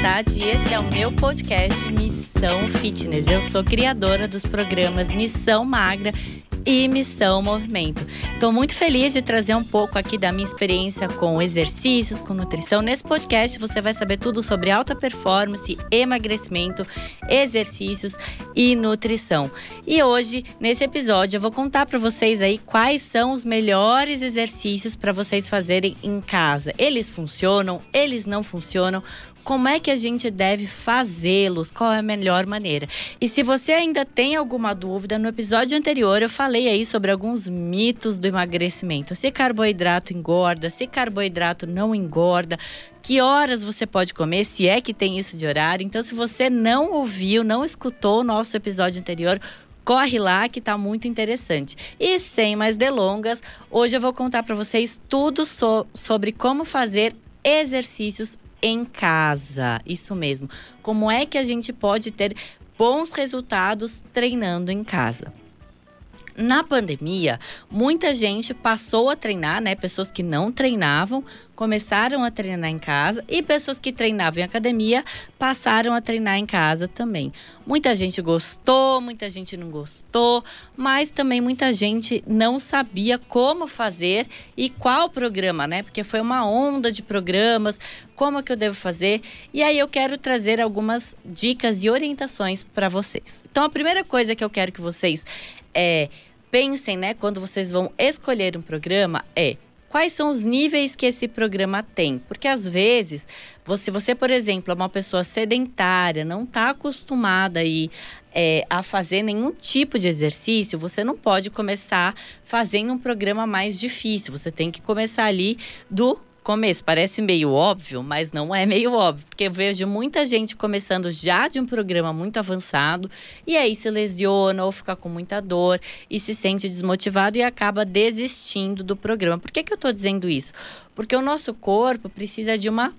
Haddad e esse é o meu podcast Missão Fitness. Eu sou criadora dos programas Missão Magra e Missão Movimento. Estou muito feliz de trazer um pouco aqui da minha experiência com exercícios, com nutrição. Nesse podcast você vai saber tudo sobre alta performance, emagrecimento, exercícios e nutrição. E hoje, nesse episódio, eu vou contar para vocês aí quais são os melhores exercícios para vocês fazerem em casa. Eles funcionam, eles não funcionam como é que a gente deve fazê-los, qual é a melhor maneira. E se você ainda tem alguma dúvida, no episódio anterior eu falei aí sobre alguns mitos do emagrecimento. Se carboidrato engorda, se carboidrato não engorda, que horas você pode comer, se é que tem isso de horário. Então, se você não ouviu, não escutou o nosso episódio anterior, corre lá que tá muito interessante. E sem mais delongas, hoje eu vou contar para vocês tudo so sobre como fazer exercícios em casa. Isso mesmo. Como é que a gente pode ter bons resultados treinando em casa? Na pandemia, muita gente passou a treinar, né? Pessoas que não treinavam começaram a treinar em casa e pessoas que treinavam em academia passaram a treinar em casa também. Muita gente gostou, muita gente não gostou, mas também muita gente não sabia como fazer e qual programa, né? Porque foi uma onda de programas, como é que eu devo fazer? E aí eu quero trazer algumas dicas e orientações para vocês. Então a primeira coisa que eu quero que vocês é pensem, né, quando vocês vão escolher um programa, é quais são os níveis que esse programa tem. Porque às vezes, se você, por exemplo, é uma pessoa sedentária, não está acostumada aí, é, a fazer nenhum tipo de exercício, você não pode começar fazendo um programa mais difícil. Você tem que começar ali do começo. Parece meio óbvio, mas não é meio óbvio, porque eu vejo muita gente começando já de um programa muito avançado e aí se lesiona ou fica com muita dor e se sente desmotivado e acaba desistindo do programa. Por que, que eu estou dizendo isso? Porque o nosso corpo precisa de uma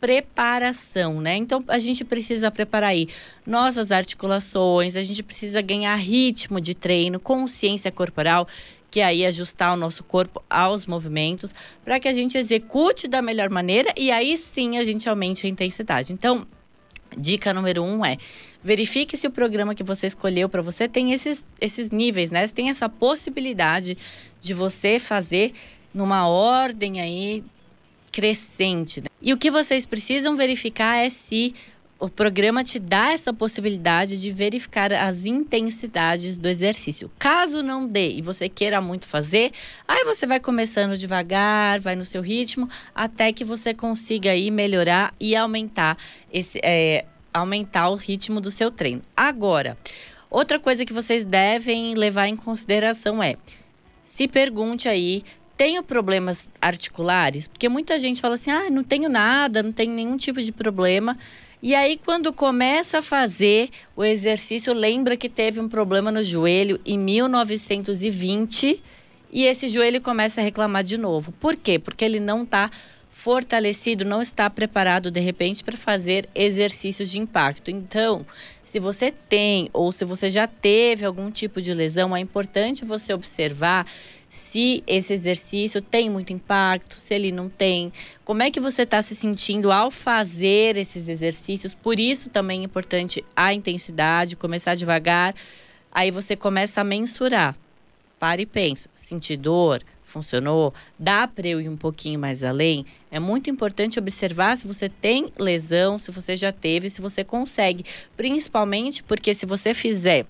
preparação, né? Então a gente precisa preparar aí nossas articulações, a gente precisa ganhar ritmo de treino, consciência corporal que aí ajustar o nosso corpo aos movimentos para que a gente execute da melhor maneira e aí sim a gente aumente a intensidade. Então, dica número um é verifique se o programa que você escolheu para você tem esses, esses níveis, né? Tem essa possibilidade de você fazer numa ordem aí crescente. Né? E o que vocês precisam verificar é se o programa te dá essa possibilidade de verificar as intensidades do exercício. Caso não dê e você queira muito fazer, aí você vai começando devagar, vai no seu ritmo, até que você consiga aí melhorar e aumentar esse, é, aumentar o ritmo do seu treino. Agora, outra coisa que vocês devem levar em consideração é se pergunte aí tenho problemas articulares? Porque muita gente fala assim: ah, não tenho nada, não tenho nenhum tipo de problema. E aí, quando começa a fazer o exercício, lembra que teve um problema no joelho em 1920 e esse joelho começa a reclamar de novo. Por quê? Porque ele não está fortalecido, não está preparado de repente para fazer exercícios de impacto. Então, se você tem ou se você já teve algum tipo de lesão, é importante você observar se esse exercício tem muito impacto, se ele não tem, como é que você está se sentindo ao fazer esses exercícios. Por isso também é importante a intensidade, começar devagar. Aí você começa a mensurar. Para e pensa, senti dor, funcionou, dá para eu ir um pouquinho mais além. É muito importante observar se você tem lesão, se você já teve, se você consegue. Principalmente porque se você fizer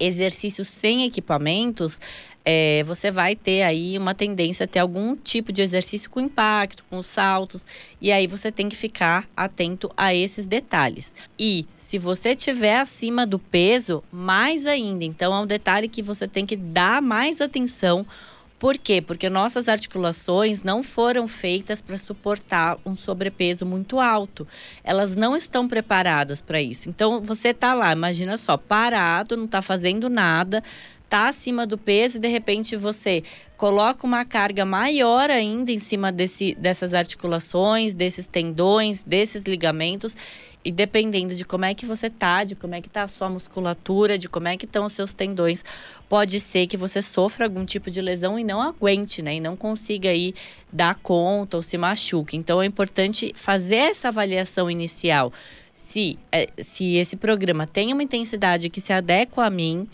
exercícios sem equipamentos, é, você vai ter aí uma tendência a ter algum tipo de exercício com impacto, com saltos, e aí você tem que ficar atento a esses detalhes. E se você tiver acima do peso, mais ainda. Então é um detalhe que você tem que dar mais atenção por quê? Porque nossas articulações não foram feitas para suportar um sobrepeso muito alto. Elas não estão preparadas para isso. Então, você está lá, imagina só, parado, não está fazendo nada, tá acima do peso e de repente você coloca uma carga maior ainda em cima desse, dessas articulações, desses tendões, desses ligamentos. E dependendo de como é que você tá, de como é que tá a sua musculatura, de como é que estão os seus tendões, pode ser que você sofra algum tipo de lesão e não aguente, né? E não consiga aí dar conta ou se machuque. Então é importante fazer essa avaliação inicial. Se, é, se esse programa tem uma intensidade que se adequa a mim,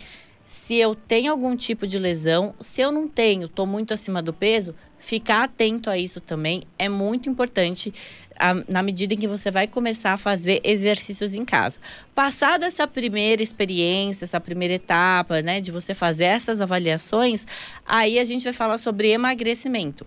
se eu tenho algum tipo de lesão, se eu não tenho, estou muito acima do peso, ficar atento a isso também é muito importante a, na medida em que você vai começar a fazer exercícios em casa. Passada essa primeira experiência, essa primeira etapa, né, de você fazer essas avaliações, aí a gente vai falar sobre emagrecimento.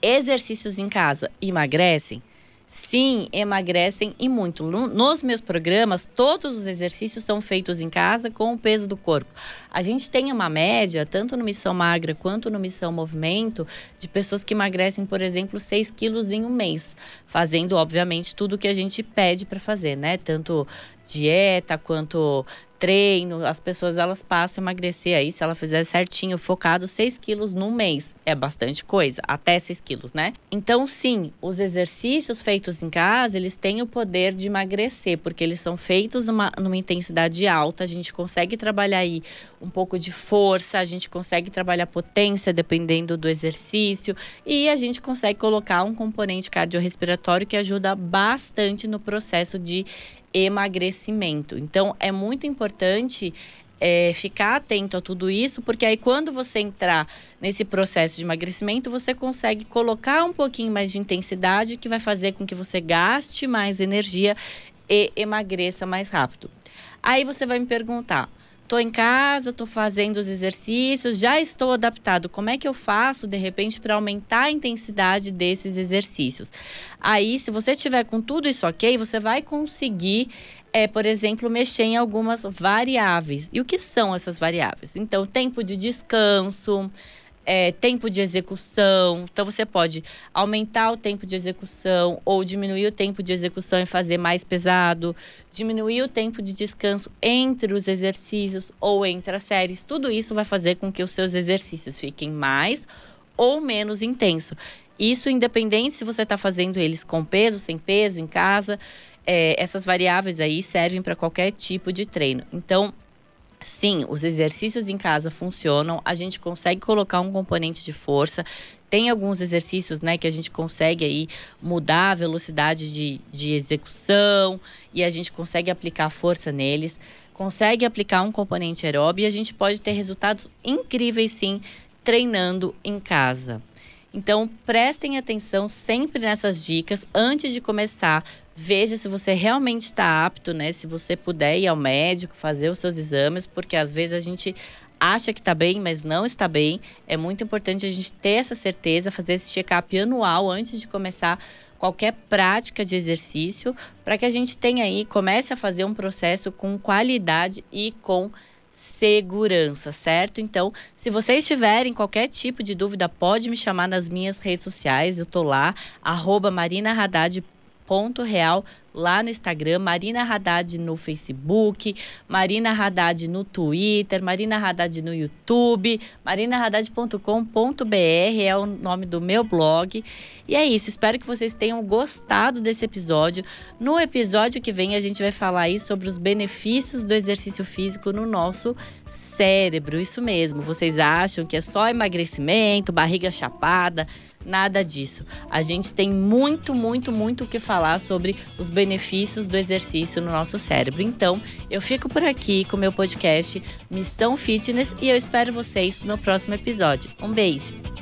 Exercícios em casa emagrecem? Sim, emagrecem e muito. Nos meus programas, todos os exercícios são feitos em casa com o peso do corpo. A gente tem uma média, tanto no Missão Magra quanto no Missão Movimento, de pessoas que emagrecem, por exemplo, 6 quilos em um mês, fazendo, obviamente, tudo o que a gente pede para fazer, né? Tanto dieta quanto treino, as pessoas elas passam a emagrecer aí, se ela fizer certinho, focado, 6 quilos no mês. É bastante coisa, até 6 quilos, né? Então, sim, os exercícios feitos em casa, eles têm o poder de emagrecer, porque eles são feitos numa, numa intensidade alta, a gente consegue trabalhar aí um pouco de força, a gente consegue trabalhar potência dependendo do exercício e a gente consegue colocar um componente cardiorrespiratório que ajuda bastante no processo de emagrecimento. Então, é muito importante é, ficar atento a tudo isso, porque aí quando você entrar nesse processo de emagrecimento, você consegue colocar um pouquinho mais de intensidade, que vai fazer com que você gaste mais energia e emagreça mais rápido. Aí você vai me perguntar: Estou em casa, estou fazendo os exercícios, já estou adaptado. Como é que eu faço, de repente, para aumentar a intensidade desses exercícios? Aí, se você tiver com tudo isso ok, você vai conseguir, é, por exemplo, mexer em algumas variáveis. E o que são essas variáveis? Então, tempo de descanso é, tempo de execução. Então, você pode aumentar o tempo de execução ou diminuir o tempo de execução e fazer mais pesado, diminuir o tempo de descanso entre os exercícios ou entre as séries. Tudo isso vai fazer com que os seus exercícios fiquem mais ou menos intenso. Isso independente se você está fazendo eles com peso, sem peso, em casa. É, essas variáveis aí servem para qualquer tipo de treino. Então, Sim, os exercícios em casa funcionam, a gente consegue colocar um componente de força. Tem alguns exercícios, né, que a gente consegue aí mudar a velocidade de, de execução e a gente consegue aplicar força neles, consegue aplicar um componente aeróbio e a gente pode ter resultados incríveis sim treinando em casa. Então, prestem atenção sempre nessas dicas antes de começar. Veja se você realmente está apto, né? Se você puder ir ao médico, fazer os seus exames, porque às vezes a gente acha que está bem, mas não está bem. É muito importante a gente ter essa certeza, fazer esse check-up anual antes de começar qualquer prática de exercício, para que a gente tenha aí, comece a fazer um processo com qualidade e com segurança, certo? Então, se vocês tiverem qualquer tipo de dúvida, pode me chamar nas minhas redes sociais. Eu tô lá, arroba real lá no Instagram, Marina Haddad no Facebook, Marina Haddad no Twitter, Marina Haddad no YouTube, marinahaddad.com.br é o nome do meu blog. E é isso, espero que vocês tenham gostado desse episódio. No episódio que vem a gente vai falar aí sobre os benefícios do exercício físico no nosso cérebro. Isso mesmo, vocês acham que é só emagrecimento, barriga chapada? Nada disso. A gente tem muito, muito, muito o que falar sobre os benefícios do exercício no nosso cérebro. Então, eu fico por aqui com meu podcast Missão Fitness e eu espero vocês no próximo episódio. Um beijo!